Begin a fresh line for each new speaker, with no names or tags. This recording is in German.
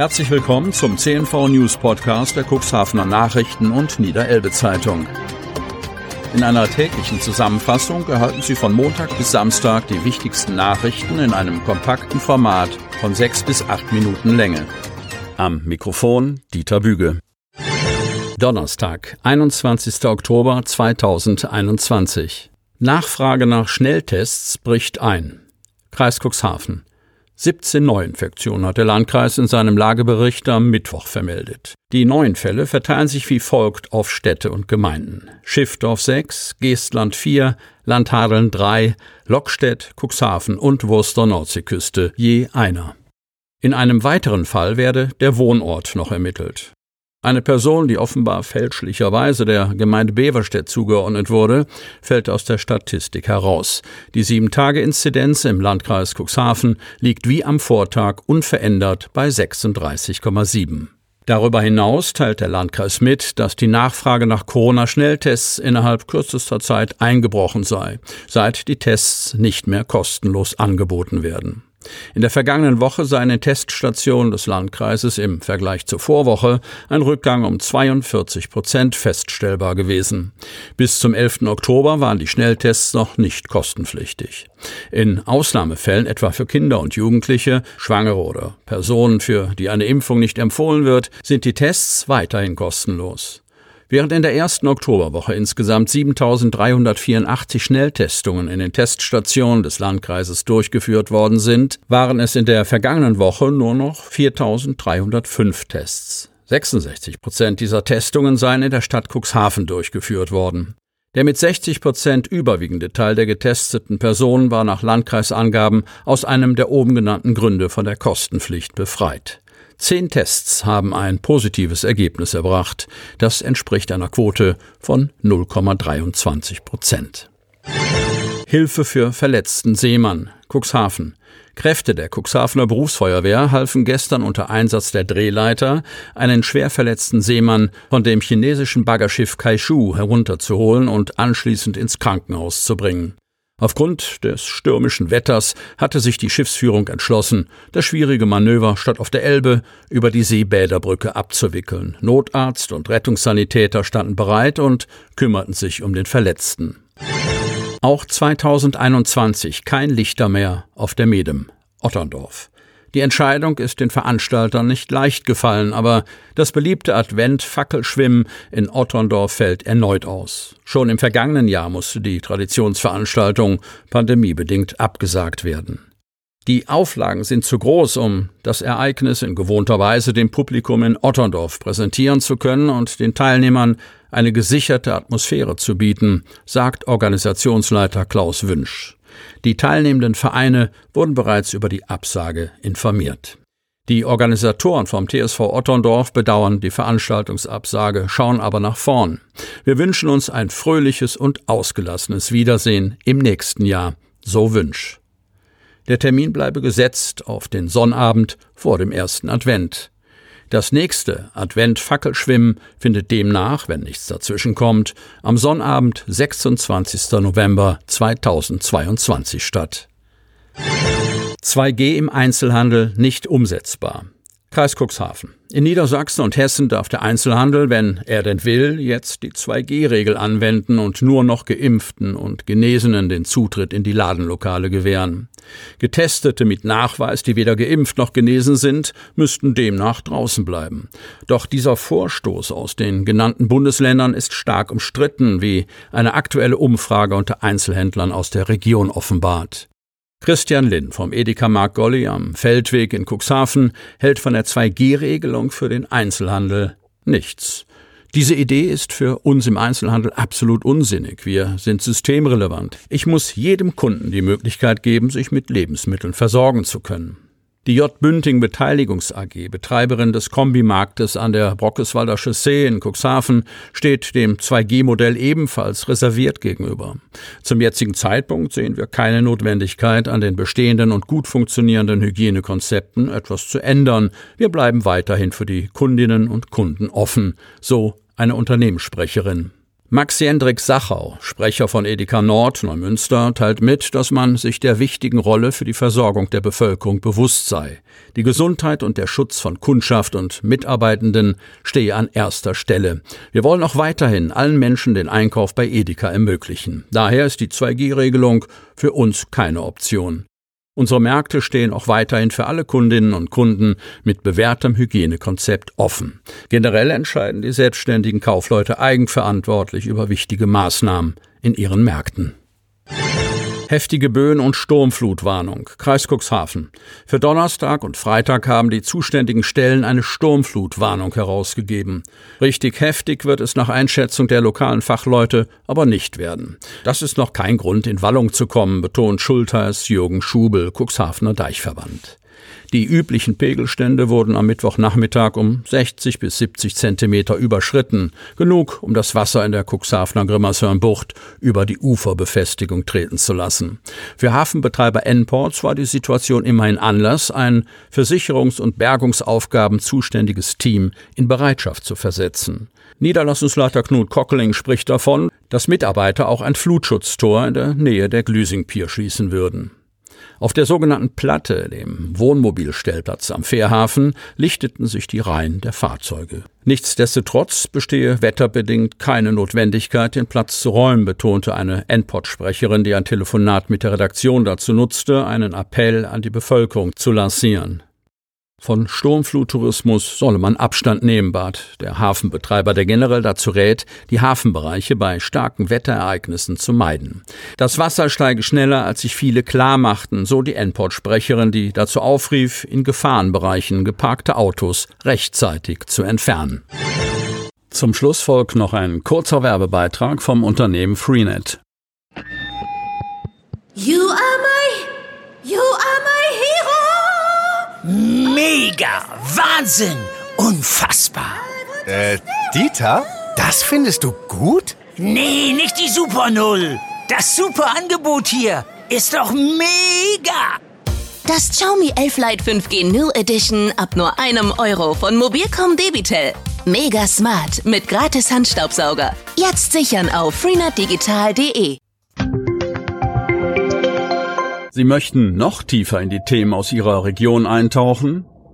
Herzlich willkommen zum CNV News Podcast der Cuxhavener Nachrichten und Niederelbe Zeitung. In einer täglichen Zusammenfassung erhalten Sie von Montag bis Samstag die wichtigsten Nachrichten in einem kompakten Format von sechs bis acht Minuten Länge. Am Mikrofon Dieter Büge. Donnerstag, 21. Oktober 2021. Nachfrage nach Schnelltests bricht ein. Kreis Cuxhaven. 17 Neuinfektionen hat der Landkreis in seinem Lagebericht am Mittwoch vermeldet. Die neuen Fälle verteilen sich wie folgt auf Städte und Gemeinden. Schiffdorf 6, Geestland 4, Landhadeln 3, Lockstedt, Cuxhaven und Wurster Nordseeküste je einer. In einem weiteren Fall werde der Wohnort noch ermittelt. Eine Person, die offenbar fälschlicherweise der Gemeinde Beverstedt zugeordnet wurde, fällt aus der Statistik heraus. Die Sieben-Tage-Inzidenz im Landkreis Cuxhaven liegt wie am Vortag unverändert bei 36,7. Darüber hinaus teilt der Landkreis mit, dass die Nachfrage nach Corona-Schnelltests innerhalb kürzester Zeit eingebrochen sei, seit die Tests nicht mehr kostenlos angeboten werden. In der vergangenen Woche sei in den Teststationen des Landkreises im Vergleich zur Vorwoche ein Rückgang um 42 Prozent feststellbar gewesen. Bis zum 11. Oktober waren die Schnelltests noch nicht kostenpflichtig. In Ausnahmefällen, etwa für Kinder und Jugendliche, Schwangere oder Personen, für die eine Impfung nicht empfohlen wird, sind die Tests weiterhin kostenlos. Während in der ersten Oktoberwoche insgesamt 7.384 Schnelltestungen in den Teststationen des Landkreises durchgeführt worden sind, waren es in der vergangenen Woche nur noch 4.305 Tests. 66 Prozent dieser Testungen seien in der Stadt Cuxhaven durchgeführt worden. Der mit 60 Prozent überwiegende Teil der getesteten Personen war nach Landkreisangaben aus einem der oben genannten Gründe von der Kostenpflicht befreit. Zehn Tests haben ein positives Ergebnis erbracht. Das entspricht einer Quote von 0,23 Prozent. Hilfe für verletzten Seemann. Cuxhaven. Kräfte der Cuxhavener Berufsfeuerwehr halfen gestern unter Einsatz der Drehleiter, einen schwer verletzten Seemann von dem chinesischen Baggerschiff Kaishu herunterzuholen und anschließend ins Krankenhaus zu bringen. Aufgrund des stürmischen Wetters hatte sich die Schiffsführung entschlossen, das schwierige Manöver statt auf der Elbe über die Seebäderbrücke abzuwickeln. Notarzt und Rettungssanitäter standen bereit und kümmerten sich um den Verletzten. Auch 2021 kein Lichter mehr auf der Medem. Otterndorf. Die Entscheidung ist den Veranstaltern nicht leicht gefallen, aber das beliebte Advent-Fackelschwimmen in Otterndorf fällt erneut aus. Schon im vergangenen Jahr musste die Traditionsveranstaltung pandemiebedingt abgesagt werden. Die Auflagen sind zu groß, um das Ereignis in gewohnter Weise dem Publikum in Otterndorf präsentieren zu können und den Teilnehmern eine gesicherte Atmosphäre zu bieten, sagt Organisationsleiter Klaus Wünsch. Die teilnehmenden Vereine wurden bereits über die Absage informiert. Die Organisatoren vom TSV Otterndorf bedauern die Veranstaltungsabsage, schauen aber nach vorn. Wir wünschen uns ein fröhliches und ausgelassenes Wiedersehen im nächsten Jahr, so Wünsch. Der Termin bleibe gesetzt auf den Sonnabend vor dem ersten Advent. Das nächste Advent-Fackelschwimmen findet demnach, wenn nichts dazwischenkommt, am Sonnabend, 26. November 2022 statt. 2G im Einzelhandel nicht umsetzbar. Kreis Cuxhaven. In Niedersachsen und Hessen darf der Einzelhandel, wenn er denn will, jetzt die 2G-Regel anwenden und nur noch Geimpften und Genesenen den Zutritt in die Ladenlokale gewähren. Getestete mit Nachweis, die weder geimpft noch genesen sind, müssten demnach draußen bleiben. Doch dieser Vorstoß aus den genannten Bundesländern ist stark umstritten, wie eine aktuelle Umfrage unter Einzelhändlern aus der Region offenbart. Christian Linn vom Edeka Mark Golli am Feldweg in Cuxhaven hält von der 2G-Regelung für den Einzelhandel nichts. Diese Idee ist für uns im Einzelhandel absolut unsinnig. Wir sind systemrelevant. Ich muss jedem Kunden die Möglichkeit geben, sich mit Lebensmitteln versorgen zu können. Die J. Bünding Beteiligungs AG, Betreiberin des Kombimarktes an der Brockeswalder Chaussee in Cuxhaven, steht dem 2G-Modell ebenfalls reserviert gegenüber. Zum jetzigen Zeitpunkt sehen wir keine Notwendigkeit, an den bestehenden und gut funktionierenden Hygienekonzepten etwas zu ändern. Wir bleiben weiterhin für die Kundinnen und Kunden offen, so eine Unternehmenssprecherin. Max Jendrik Sachau, Sprecher von Edeka Nord Neumünster, teilt mit, dass man sich der wichtigen Rolle für die Versorgung der Bevölkerung bewusst sei. Die Gesundheit und der Schutz von Kundschaft und Mitarbeitenden stehe an erster Stelle. Wir wollen auch weiterhin allen Menschen den Einkauf bei Edeka ermöglichen. Daher ist die 2G-Regelung für uns keine Option. Unsere Märkte stehen auch weiterhin für alle Kundinnen und Kunden mit bewährtem Hygienekonzept offen. Generell entscheiden die selbstständigen Kaufleute eigenverantwortlich über wichtige Maßnahmen in ihren Märkten. Heftige Böen- und Sturmflutwarnung. Kreis Cuxhaven. Für Donnerstag und Freitag haben die zuständigen Stellen eine Sturmflutwarnung herausgegeben. Richtig heftig wird es nach Einschätzung der lokalen Fachleute aber nicht werden. Das ist noch kein Grund, in Wallung zu kommen, betont Schultheiß Jürgen Schubel, Cuxhavener Deichverband. Die üblichen Pegelstände wurden am Mittwochnachmittag um 60 bis 70 Zentimeter überschritten, genug, um das Wasser in der Cuxhavener Grimmershörnbucht über die Uferbefestigung treten zu lassen. Für Hafenbetreiber N-Ports war die Situation immerhin Anlass, ein für Sicherungs- und Bergungsaufgaben zuständiges Team in Bereitschaft zu versetzen. Niederlassungsleiter Knut Kockeling spricht davon, dass Mitarbeiter auch ein Flutschutztor in der Nähe der Glüsingpier schließen würden. Auf der sogenannten Platte, dem Wohnmobilstellplatz am Fährhafen, lichteten sich die Reihen der Fahrzeuge. Nichtsdestotrotz bestehe wetterbedingt keine Notwendigkeit, den Platz zu räumen, betonte eine NPOD-Sprecherin, die ein Telefonat mit der Redaktion dazu nutzte, einen Appell an die Bevölkerung zu lancieren. Von Sturmfluttourismus solle man Abstand nehmen, bat der Hafenbetreiber, der generell dazu rät, die Hafenbereiche bei starken Wetterereignissen zu meiden. Das Wasser steige schneller, als sich viele klar machten, so die N-Port-Sprecherin, die dazu aufrief, in Gefahrenbereichen geparkte Autos rechtzeitig zu entfernen. Zum Schluss folgt noch ein kurzer Werbebeitrag vom Unternehmen Freenet.
You are my,
Mega! Wahnsinn! Unfassbar!
Äh, Dieter? Das findest du gut?
Nee, nicht die Super Null. Das super Angebot hier ist doch mega!
Das Xiaomi 11 Lite 5G New Edition ab nur einem Euro von Mobilcom Debitel. Mega smart mit gratis Handstaubsauger. Jetzt sichern auf freenetdigital.de.
Sie möchten noch tiefer in die Themen aus Ihrer Region eintauchen?